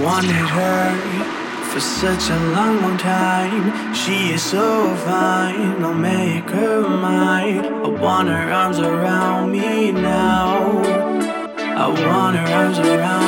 Wanted her for such a long, long time. She is so fine, I'll make her mine. I want her arms around me now. I want her arms around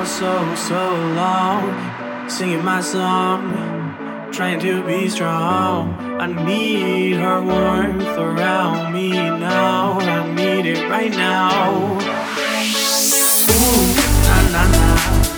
for so, so long. Singing my song, trying to be strong. I need her warmth around me now. I need it right now. Ooh, na na na.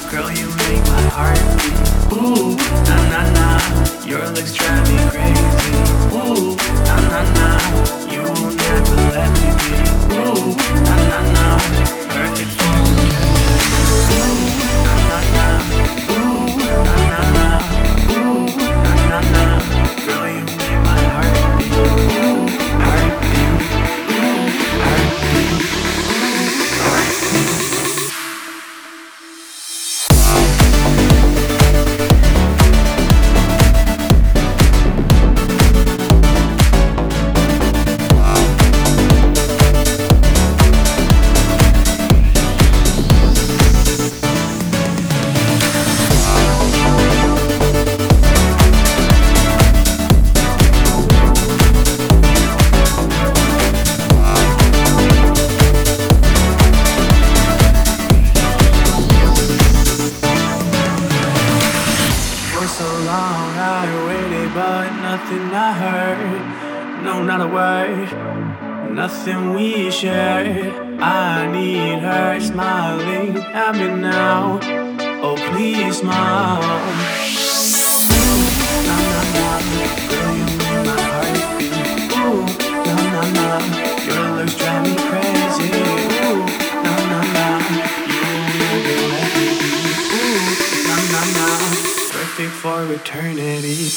long. I waited, but nothing I heard. No, not a word. Nothing we shared. I need her smiling at me now. Oh, please, mom. for eternity.